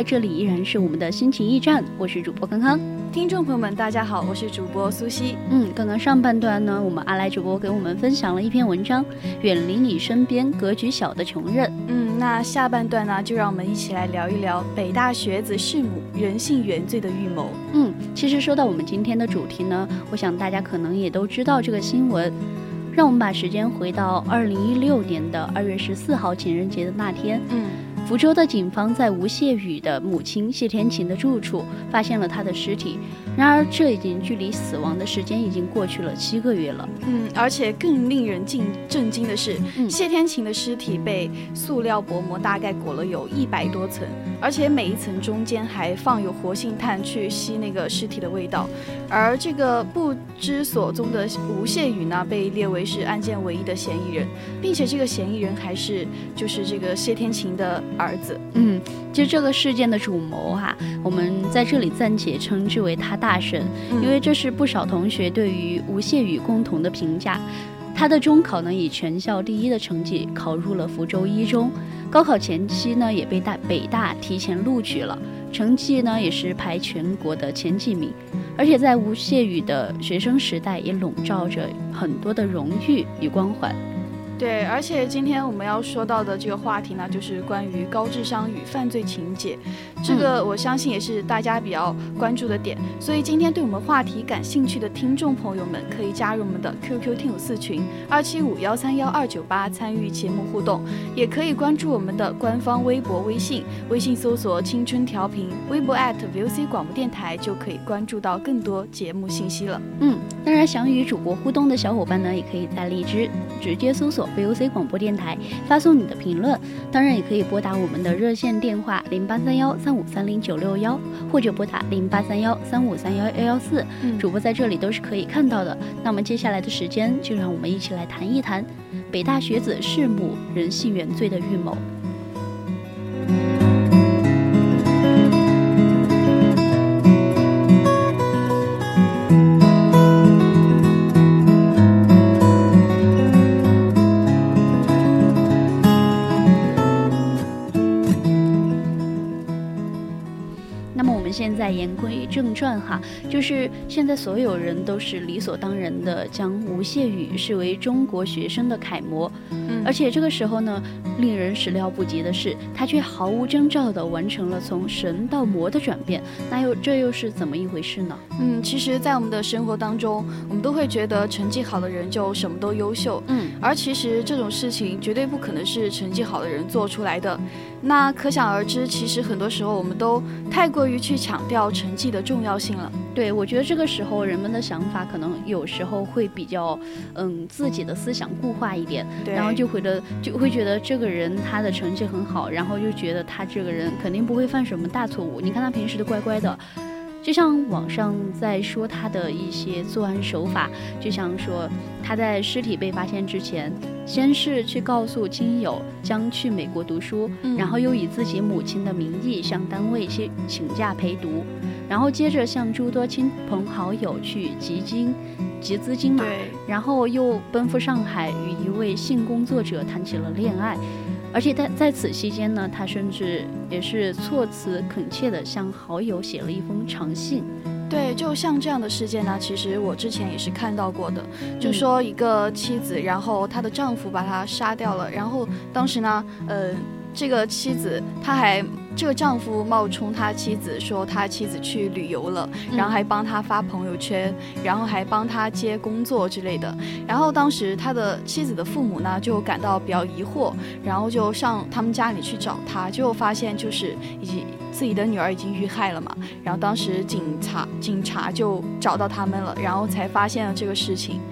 来，这里依然是我们的心情驿站，我是主播康康。听众朋友们，大家好，我是主播苏西。嗯，刚刚上半段呢，我们阿来主播给我们分享了一篇文章，《远离你身边格局小的穷人》。嗯，那下半段呢，就让我们一起来聊一聊北大学子弑母，人性原罪的预谋。嗯，其实说到我们今天的主题呢，我想大家可能也都知道这个新闻。让我们把时间回到二零一六年的二月十四号情人节的那天。嗯。福州的警方在吴谢宇的母亲谢天琴的住处发现了他的尸体，然而这已经距离死亡的时间已经过去了七个月了。嗯，而且更令人惊震惊的是，谢天琴的尸体被塑料薄膜大概裹了有一百多层，而且每一层中间还放有活性炭去吸那个尸体的味道。而这个不知所踪的吴谢宇呢，被列为是案件唯一的嫌疑人，并且这个嫌疑人还是就是这个谢天琴的。儿子，嗯，其实这个事件的主谋哈，我们在这里暂且称之为他大神，因为这是不少同学对于吴谢宇共同的评价。他的中考呢以全校第一的成绩考入了福州一中，高考前期呢也被大北大提前录取了，成绩呢也是排全国的前几名，而且在吴谢宇的学生时代也笼罩着很多的荣誉与光环。对，而且今天我们要说到的这个话题呢，就是关于高智商与犯罪情节，这个我相信也是大家比较关注的点。所以今天对我们话题感兴趣的听众朋友们，可以加入我们的 QQ 听友四群二七五幺三幺二九八，参与节目互动，也可以关注我们的官方微博、微信，微信搜索“青春调频”，微博 @VOC 广播电台就可以关注到更多节目信息了。嗯，当然想与主播互动的小伙伴呢，也可以在荔枝直接搜索。VOC 广播电台发送你的评论，当然也可以拨打我们的热线电话零八三幺三五三零九六幺，或者拨打零八三幺三五三幺幺幺四，主播在这里都是可以看到的。那么接下来的时间，就让我们一起来谈一谈北大学子弑母人性原罪的预谋。哈，就是现在所有人都是理所当然的将吴谢宇视为中国学生的楷模，嗯，而且这个时候呢，令人始料不及的是，他却毫无征兆地完成了从神到魔的转变，那又这又是怎么一回事呢？嗯，其实，在我们的生活当中，我们都会觉得成绩好的人就什么都优秀，嗯，而其实这种事情绝对不可能是成绩好的人做出来的。那可想而知，其实很多时候我们都太过于去强调成绩的重要性了。对，我觉得这个时候人们的想法可能有时候会比较，嗯，自己的思想固化一点，然后就会得就会觉得这个人他的成绩很好，然后就觉得他这个人肯定不会犯什么大错误。你看他平时都乖乖的。就像网上在说他的一些作案手法，就像说他在尸体被发现之前，先是去告诉亲友将去美国读书，然后又以自己母亲的名义向单位去请假陪读，然后接着向诸多亲朋好友去集金、集资金嘛，然后又奔赴上海与一位性工作者谈起了恋爱。而且在在此期间呢，他甚至也是措辞恳切地向好友写了一封长信。对，就像这样的事件呢，其实我之前也是看到过的。就说一个妻子，然后她的丈夫把她杀掉了，然后当时呢，呃，这个妻子，她还这个丈夫冒充他妻子说他妻子去旅游了，然后还帮他发朋友圈，然后还帮他接工作之类的。然后当时他的妻子的父母呢就感到比较疑惑，然后就上他们家里去找他，就发现就是已经自己的女儿已经遇害了嘛。然后当时警察警察就找到他们了，然后才发现了这个事情。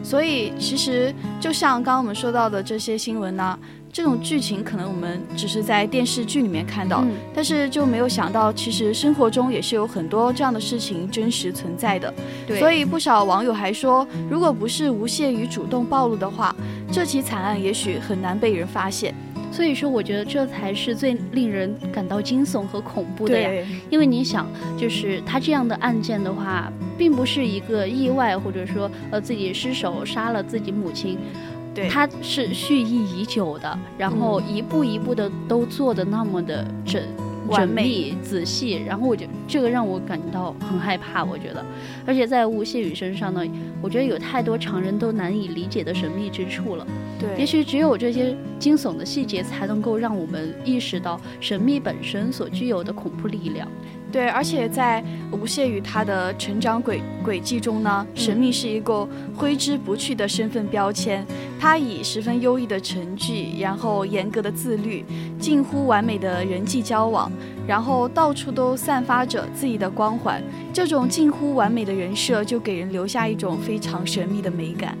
所以其实就像刚刚我们说到的这些新闻呢。这种剧情可能我们只是在电视剧里面看到，但是就没有想到，其实生活中也是有很多这样的事情真实存在的。对，所以不少网友还说，如果不是吴谢宇主动暴露的话，这起惨案也许很难被人发现。所以说，我觉得这才是最令人感到惊悚和恐怖的呀。因为你想，就是他这样的案件的话，并不是一个意外，或者说呃自己失手杀了自己母亲。他是蓄意已久的，然后一步一步的都做的那么的整缜密仔细，然后我觉得这个让我感到很害怕。我觉得，而且在吴谢宇身上呢，我觉得有太多常人都难以理解的神秘之处了。对，也许只有这些惊悚的细节，才能够让我们意识到神秘本身所具有的恐怖力量。对，而且在吴谢宇他的成长轨轨迹中呢，神秘是一个挥之不去的身份标签。他以十分优异的成绩，然后严格的自律，近乎完美的人际交往，然后到处都散发着自己的光环。这种近乎完美的人设，就给人留下一种非常神秘的美感。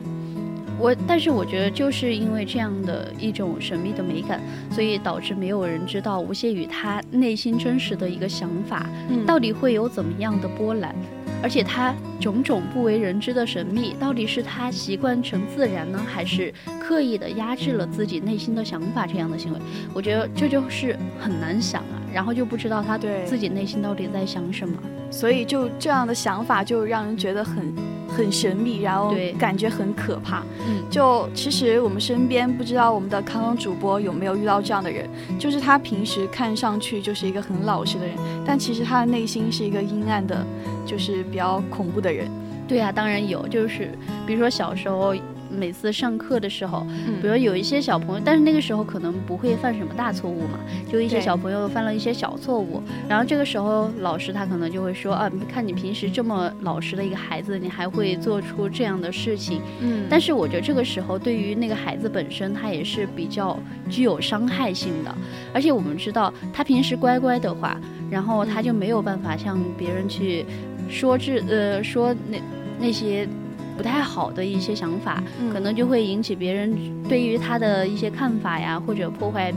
我，但是我觉得就是因为这样的一种神秘的美感，所以导致没有人知道吴谢宇他内心真实的一个想法，到底会有怎么样的波澜，而且他种种不为人知的神秘，到底是他习惯成自然呢，还是刻意的压制了自己内心的想法这样的行为？我觉得这就是很难想啊，然后就不知道他对自己内心到底在想什么，所以就这样的想法就让人觉得很。很神秘，然后感觉很可怕。嗯，就其实我们身边不知道我们的康康主播有没有遇到这样的人，就是他平时看上去就是一个很老实的人，但其实他的内心是一个阴暗的，就是比较恐怖的人。对啊，当然有，就是比如说小时候。每次上课的时候，比如有一些小朋友，但是那个时候可能不会犯什么大错误嘛，就一些小朋友犯了一些小错误，然后这个时候老师他可能就会说啊，看你平时这么老实的一个孩子，你还会做出这样的事情，嗯，但是我觉得这个时候对于那个孩子本身，他也是比较具有伤害性的，而且我们知道他平时乖乖的话，然后他就没有办法向别人去说这呃说那那些。不太好的一些想法，可能就会引起别人对于他的一些看法呀，或者破坏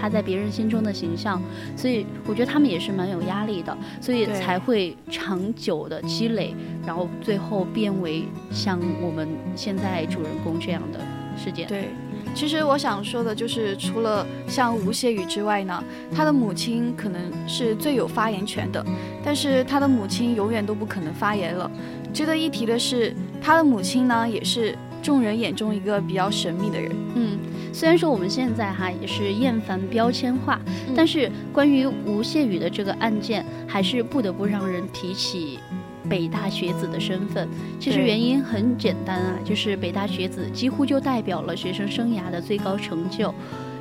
他在别人心中的形象。所以我觉得他们也是蛮有压力的，所以才会长久的积累，然后最后变为像我们现在主人公这样的事件。对，其实我想说的就是，除了像吴谢宇之外呢，他的母亲可能是最有发言权的，但是他的母亲永远都不可能发言了。值得一提的是，他的母亲呢，也是众人眼中一个比较神秘的人。嗯，虽然说我们现在哈也是厌烦标签化，但是关于吴谢宇的这个案件，还是不得不让人提起北大学子的身份。其实原因很简单啊，就是北大学子几乎就代表了学生生涯的最高成就。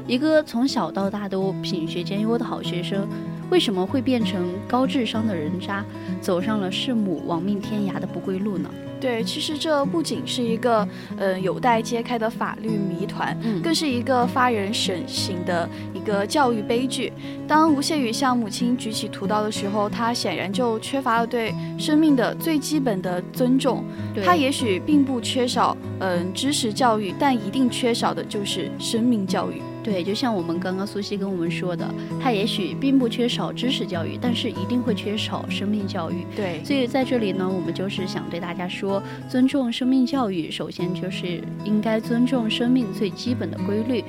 一个从小到大都品学兼优的好学生。为什么会变成高智商的人渣，走上了弑母亡命天涯的不归路呢？对，其实这不仅是一个呃有待揭开的法律谜团，嗯，更是一个发人深省的一个教育悲剧。当吴谢宇向母亲举起屠刀的时候，他显然就缺乏了对生命的最基本的尊重。他也许并不缺少嗯知识教育，但一定缺少的就是生命教育。对，就像我们刚刚苏西跟我们说的，他也许并不缺少知识教育，但是一定会缺少生命教育。对，所以在这里呢，我们就是想对大家说，尊重生命教育，首先就是应该尊重生命最基本的规律，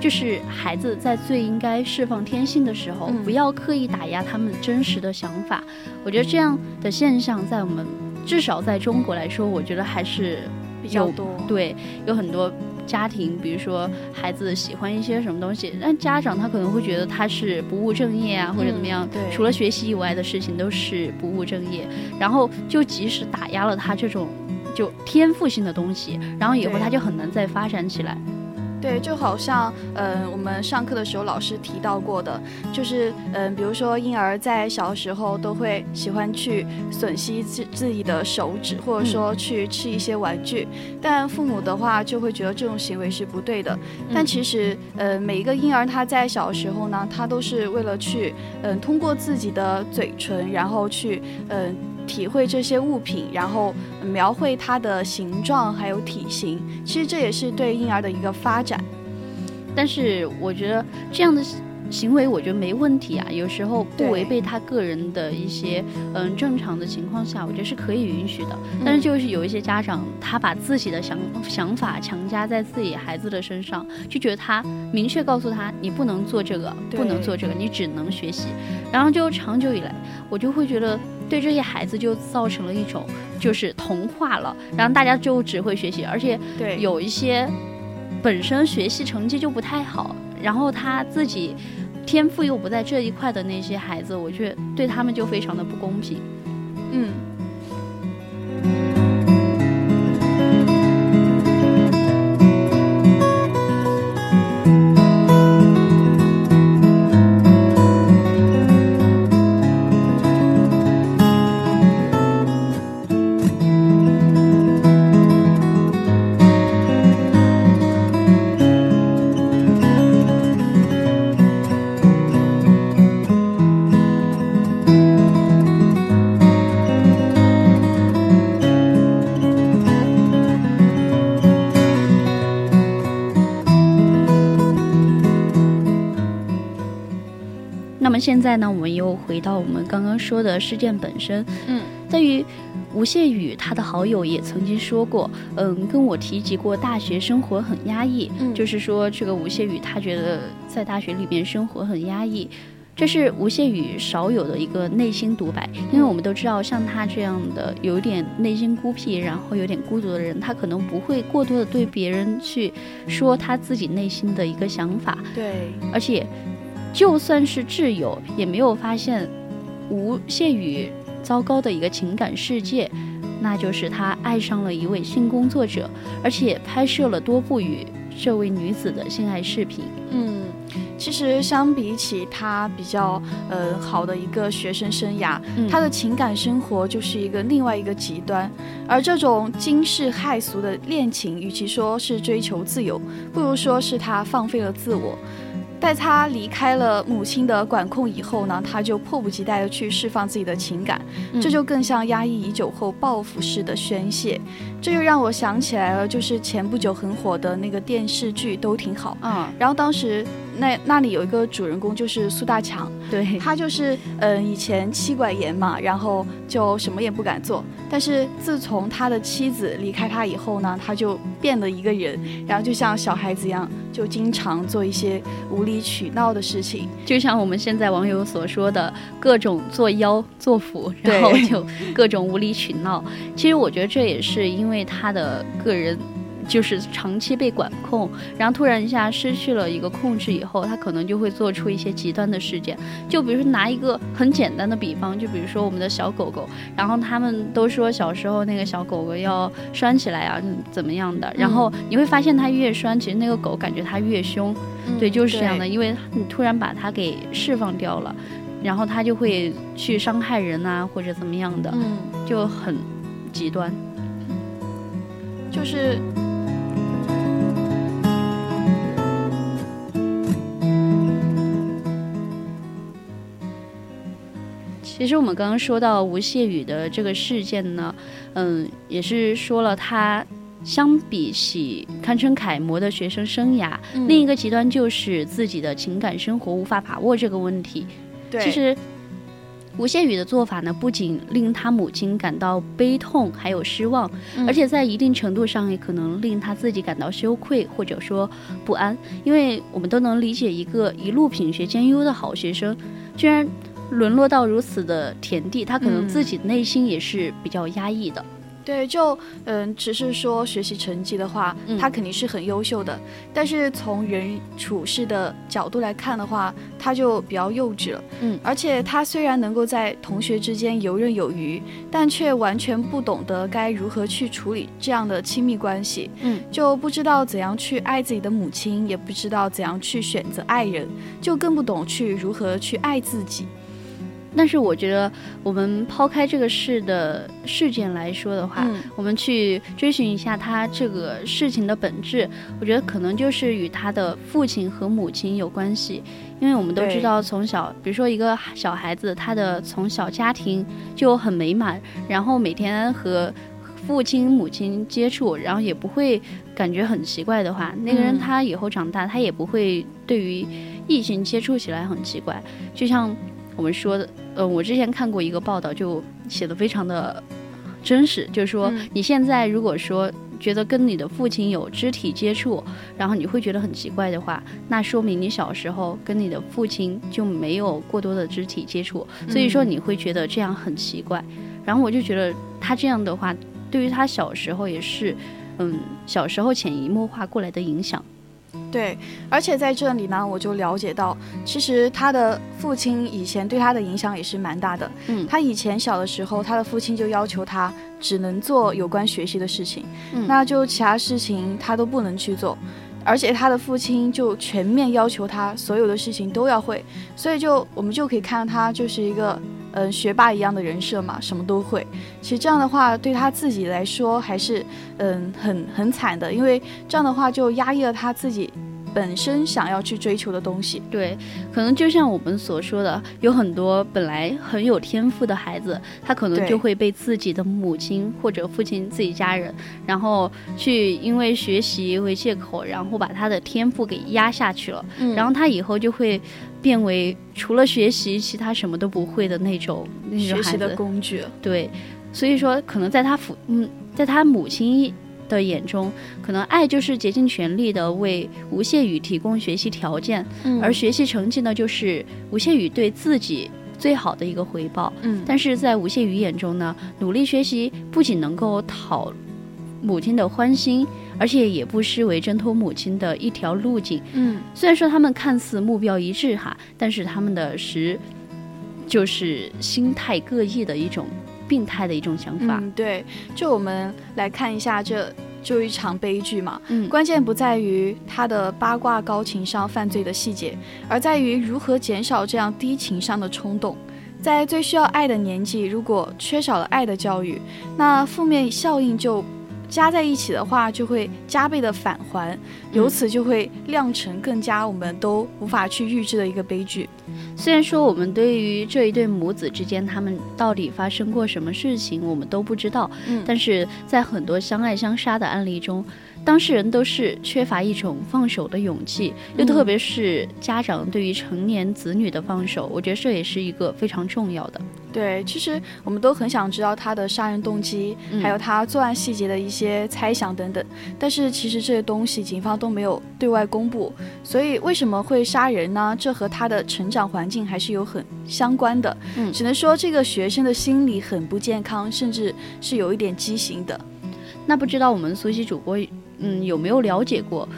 就是孩子在最应该释放天性的时候，不要刻意打压他们真实的想法。我觉得这样的现象在我们至少在中国来说，我觉得还是比较多。对，有很多。家庭，比如说孩子喜欢一些什么东西，那家长他可能会觉得他是不务正业啊，或者怎么样？对，除了学习以外的事情都是不务正业，然后就即使打压了他这种就天赋性的东西，然后以后他就很难再发展起来。对，就好像，嗯，我们上课的时候老师提到过的，就是，嗯，比如说婴儿在小时候都会喜欢去吮吸自自己的手指，或者说去吃一些玩具，但父母的话就会觉得这种行为是不对的。但其实，呃，每一个婴儿他在小时候呢，他都是为了去，嗯，通过自己的嘴唇，然后去，嗯。体会这些物品，然后描绘它的形状还有体型，其实这也是对婴儿的一个发展。但是我觉得这样的行为，我觉得没问题啊。有时候不违背他个人的一些嗯正常的情况下，我觉得是可以允许的。但是就是有一些家长，他把自己的想想法强加在自己孩子的身上，就觉得他明确告诉他你不能做这个，不能做这个，你只能学习。然后就长久以来，我就会觉得。对这些孩子就造成了一种就是同化了，然后大家就只会学习，而且有一些本身学习成绩就不太好，然后他自己天赋又不在这一块的那些孩子，我觉得对他们就非常的不公平。嗯。现在呢，我们又回到我们刚刚说的事件本身。嗯，在于吴谢宇他的好友也曾经说过，嗯，跟我提及过大学生活很压抑。嗯，就是说这个吴谢宇他觉得在大学里面生活很压抑，这是吴谢宇少有的一个内心独白。因为我们都知道，像他这样的有点内心孤僻，然后有点孤独的人，他可能不会过多的对别人去说他自己内心的一个想法。对，而且。就算是挚友，也没有发现吴谢宇糟糕的一个情感世界，那就是他爱上了一位性工作者，而且拍摄了多部与这位女子的性爱视频。嗯，其实相比起他比较呃好的一个学生生涯，他的情感生活就是一个另外一个极端。而这种惊世骇俗的恋情，与其说是追求自由，不如说是他放飞了自我。在他离开了母亲的管控以后呢，他就迫不及待的去释放自己的情感，这就更像压抑已久后报复式的宣泄。这就让我想起来了，就是前不久很火的那个电视剧都挺好。嗯，然后当时那那里有一个主人公就是苏大强，对他就是嗯以前妻管严嘛，然后就什么也不敢做。但是自从他的妻子离开他以后呢，他就变了一个人，然后就像小孩子一样，就经常做一些无理取闹的事情，就像我们现在网友所说的各种作妖作福，然后就各种无理取闹。其实我觉得这也是因为他的个人。就是长期被管控，然后突然一下失去了一个控制以后，他可能就会做出一些极端的事件。就比如说拿一个很简单的比方，就比如说我们的小狗狗，然后他们都说小时候那个小狗狗要拴起来啊，怎么样的？然后你会发现它越拴，其实那个狗感觉它越凶。对，就是这样的，因为你突然把它给释放掉了，然后它就会去伤害人啊，或者怎么样的，就很极端。就是。其实我们刚刚说到吴谢宇的这个事件呢，嗯，也是说了他相比起堪称楷模的学生生涯，另一个极端就是自己的情感生活无法把握这个问题。对，其实吴谢宇的做法呢，不仅令他母亲感到悲痛，还有失望，而且在一定程度上也可能令他自己感到羞愧或者说不安，因为我们都能理解一个一路品学兼优的好学生，居然。沦落到如此的田地，他可能自己内心也是比较压抑的。对，就嗯，只是说学习成绩的话，他肯定是很优秀的。但是从人处事的角度来看的话，他就比较幼稚了。嗯，而且他虽然能够在同学之间游刃有余，但却完全不懂得该如何去处理这样的亲密关系。嗯，就不知道怎样去爱自己的母亲，也不知道怎样去选择爱人，就更不懂去如何去爱自己。但是我觉得，我们抛开这个事的事件来说的话，我们去追寻一下他这个事情的本质，我觉得可能就是与他的父亲和母亲有关系。因为我们都知道，从小，比如说一个小孩子，他的从小家庭就很美满，然后每天和父亲、母亲接触，然后也不会感觉很奇怪的话，那个人他以后长大，他也不会对于异性接触起来很奇怪。就像我们说的。呃，我之前看过一个报道，就写的非常的真实，就是说你现在如果说觉得跟你的父亲有肢体接触，然后你会觉得很奇怪的话，那说明你小时候跟你的父亲就没有过多的肢体接触，所以说你会觉得这样很奇怪。然后我就觉得他这样的话，对于他小时候也是，嗯，小时候潜移默化过来的影响。对，而且在这里呢，我就了解到，其实他的父亲以前对他的影响也是蛮大的。嗯，他以前小的时候，他的父亲就要求他只能做有关学习的事情，那就其他事情他都不能去做。而且他的父亲就全面要求他所有的事情都要会，所以就我们就可以看到他就是一个嗯学霸一样的人设嘛，什么都会。其实这样的话对他自己来说还是嗯很很惨的，因为这样的话就压抑了他自己。本身想要去追求的东西，对，可能就像我们所说的，有很多本来很有天赋的孩子，他可能就会被自己的母亲或者父亲自己家人，然后去因为学习为借口，然后把他的天赋给压下去了，然后他以后就会变为除了学习其他什么都不会的那种那种学习的工具。对，所以说可能在他父嗯，在他母亲。的眼中，可能爱就是竭尽全力的为吴谢宇提供学习条件，而学习成绩呢，就是吴谢宇对自己最好的一个回报。嗯，但是在吴谢宇眼中呢，努力学习不仅能够讨母亲的欢心，而且也不失为挣脱母亲的一条路径。嗯，虽然说他们看似目标一致哈，但是他们的实就是心态各异的一种。病态的一种想法。嗯，对，就我们来看一下，这就一场悲剧嘛。嗯，关键不在于他的八卦高情商犯罪的细节，而在于如何减少这样低情商的冲动。在最需要爱的年纪，如果缺少了爱的教育，那负面效应就。加在一起的话，就会加倍的返还，由此就会酿成更加我们都无法去预知的一个悲剧。虽然说我们对于这一对母子之间他们到底发生过什么事情，我们都不知道，嗯，但是在很多相爱相杀的案例中。当事人都是缺乏一种放手的勇气，又特别是家长对于成年子女的放手，我觉得这也是一个非常重要的。对，其实我们都很想知道他的杀人动机，还有他作案细节的一些猜想等等，但是其实这些东西警方都没有对外公布。所以为什么会杀人呢？这和他的成长环境还是有很相关的。嗯，只能说这个学生的心理很不健康，甚至是有一点畸形的。那不知道我们苏西主播。嗯，有没有了解过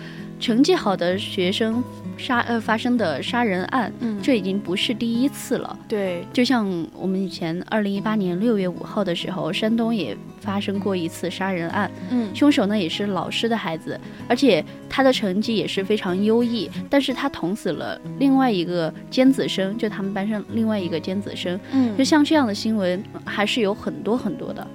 成绩好的学生杀呃发生的杀人案？嗯，这已经不是第一次了。对，就像我们以前二零一八年六月五号的时候，山东也发生过一次杀人案。嗯，凶手呢也是老师的孩子，而且他的成绩也是非常优异，但是他捅死了另外一个尖子生，就他们班上另外一个尖子生。嗯，就像这样的新闻还是有很多很多的。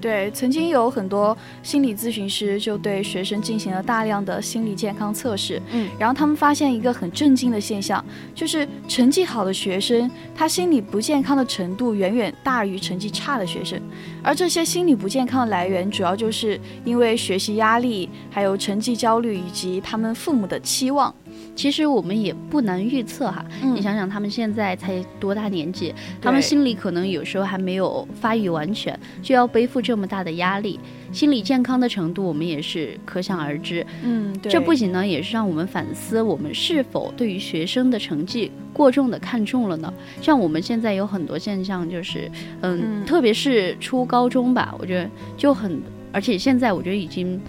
对，曾经有很多心理咨询师就对学生进行了大量的心理健康测试，嗯，然后他们发现一个很震惊的现象，就是成绩好的学生，他心理不健康的程度远远大于成绩差的学生，而这些心理不健康的来源，主要就是因为学习压力，还有成绩焦虑以及他们父母的期望。其实我们也不难预测哈。你想想，他们现在才多大年纪，他们心里可能有时候还没有发育完全，就要背负这么大的压力，心理健康的程度我们也是可想而知。嗯，这不仅呢，也是让我们反思我们是否对于学生的成绩过重的看重了呢？像我们现在有很多现象，就是嗯，特别是初高中吧，我觉得就很，而且现在我觉得已经。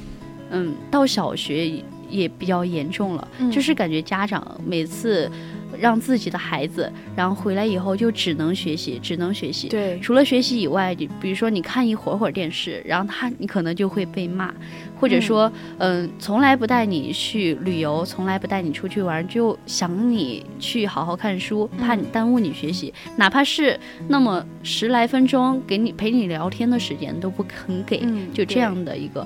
嗯，到小学也比较严重了，就是感觉家长每次让自己的孩子，然后回来以后就只能学习，只能学习。对，除了学习以外，你比如说你看一会儿会儿电视，然后他你可能就会被骂，或者说嗯，从来不带你去旅游，从来不带你出去玩，就想你去好好看书，怕你耽误你学习，哪怕是那么十来分钟给你陪你聊天的时间都不肯给，就这样的一个。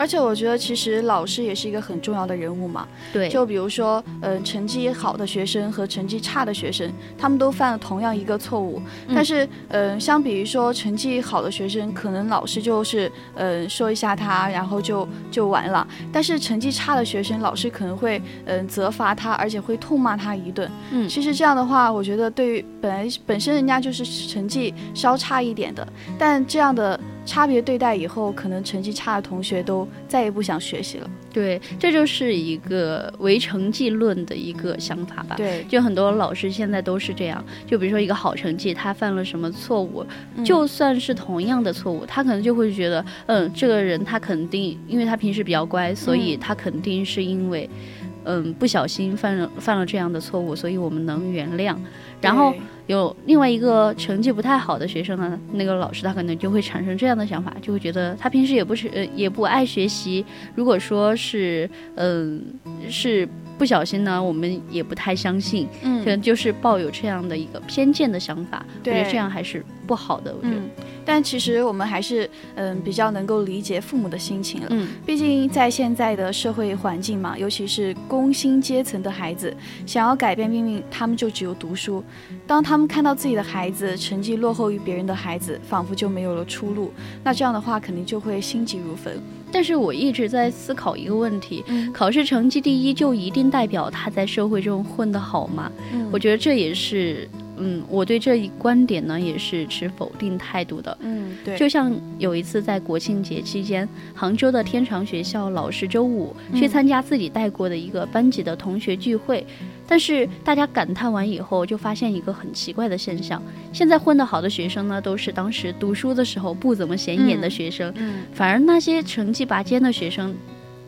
而且我觉得，其实老师也是一个很重要的人物嘛。对，就比如说，嗯，成绩好的学生和成绩差的学生，他们都犯了同样一个错误。但是，嗯，相比于说成绩好的学生，可能老师就是，嗯，说一下他，然后就就完了。但是成绩差的学生，老师可能会，嗯，责罚他，而且会痛骂他一顿。嗯，其实这样的话，我觉得对于本来本身人家就是成绩稍差一点的，但这样的。差别对待以后，可能成绩差的同学都再也不想学习了。对，这就是一个唯成绩论的一个想法吧。对，就很多老师现在都是这样。就比如说一个好成绩，他犯了什么错误，就算是同样的错误，他可能就会觉得，嗯，这个人他肯定，因为他平时比较乖，所以他肯定是因为，嗯，不小心犯了犯了这样的错误，所以我们能原谅。然后有另外一个成绩不太好的学生呢，那个老师他可能就会产生这样的想法，就会觉得他平时也不是呃也不爱学习。如果说是嗯是不小心呢，我们也不太相信，可能就是抱有这样的一个偏见的想法。我觉得这样还是不好的。我觉得。但其实我们还是嗯比较能够理解父母的心情了。嗯，毕竟在现在的社会环境嘛，尤其是工薪阶层的孩子，想要改变命运，他们就只有读书。当他们看到自己的孩子成绩落后于别人的孩子，仿佛就没有了出路。那这样的话，肯定就会心急如焚。但是我一直在思考一个问题：考试成绩第一就一定代表他在社会中混得好吗？我觉得这也是。嗯，我对这一观点呢也是持否定态度的。嗯，对。就像有一次在国庆节期间，杭州的天长学校老师周五去参加自己带过的一个班级的同学聚会，但是大家感叹完以后，就发现一个很奇怪的现象：现在混得好的学生呢，都是当时读书的时候不怎么显眼的学生，嗯反而那些成绩拔尖的学生。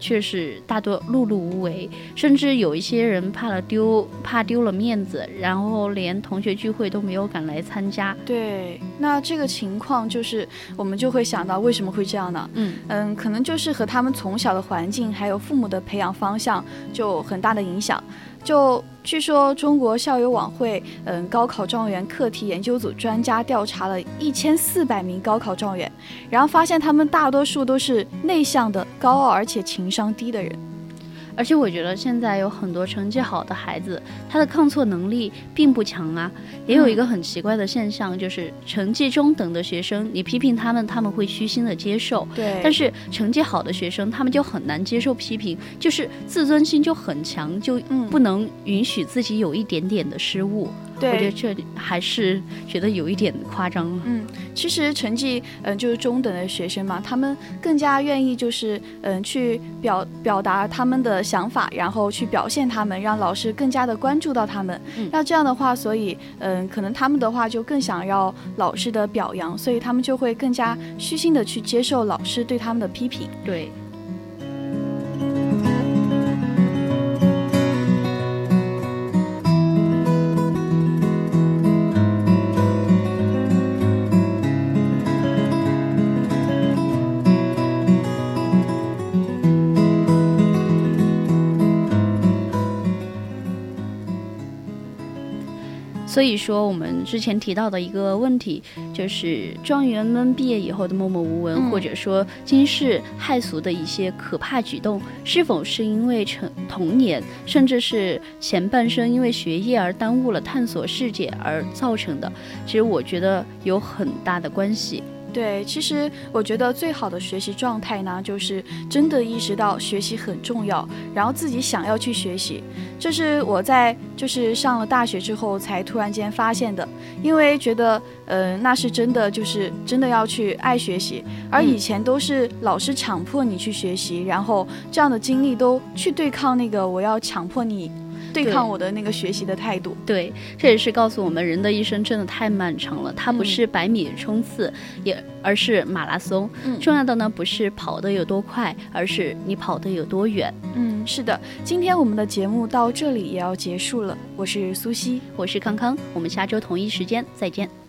却是大多碌碌无为，甚至有一些人怕了丢，怕丢了面子，然后连同学聚会都没有敢来参加。对，那这个情况就是，我们就会想到为什么会这样呢？嗯嗯，可能就是和他们从小的环境，还有父母的培养方向，就很大的影响。就据说中国校友网会，嗯，高考状元课题研究组专家调查了一千四百名高考状元，然后发现他们大多数都是内向的、高傲而且情商低的人。而且我觉得现在有很多成绩好的孩子，他的抗挫能力并不强啊。也有一个很奇怪的现象，就是成绩中等的学生，你批评他们，他们会虚心的接受。对。但是成绩好的学生，他们就很难接受批评，就是自尊心就很强，就不能允许自己有一点点的失误。我觉得这还是觉得有一点夸张了。嗯，其实成绩嗯就是中等的学生嘛，他们更加愿意就是嗯去表表达他们的想法，然后去表现他们，让老师更加的关注到他们。那这样的话，所以嗯可能他们的话就更想要老师的表扬，所以他们就会更加虚心的去接受老师对他们的批评。对。所以说，我们之前提到的一个问题，就是状元们毕业以后的默默无闻，或者说惊世骇俗的一些可怕举动，是否是因为成童年，甚至是前半生因为学业而耽误了探索世界而造成的？其实我觉得有很大的关系。对，其实我觉得最好的学习状态呢，就是真的意识到学习很重要，然后自己想要去学习。这是我在就是上了大学之后才突然间发现的，因为觉得，呃，那是真的，就是真的要去爱学习，而以前都是老师强迫你去学习，然后这样的经历都去对抗那个我要强迫你。对抗我的那个学习的态度，对，这也是告诉我们，人的一生真的太漫长了，它不是百米冲刺，也而是马拉松。嗯，重要的呢不是跑得有多快，而是你跑得有多远。嗯，是的，今天我们的节目到这里也要结束了。我是苏西，我是康康，我们下周同一时间再见。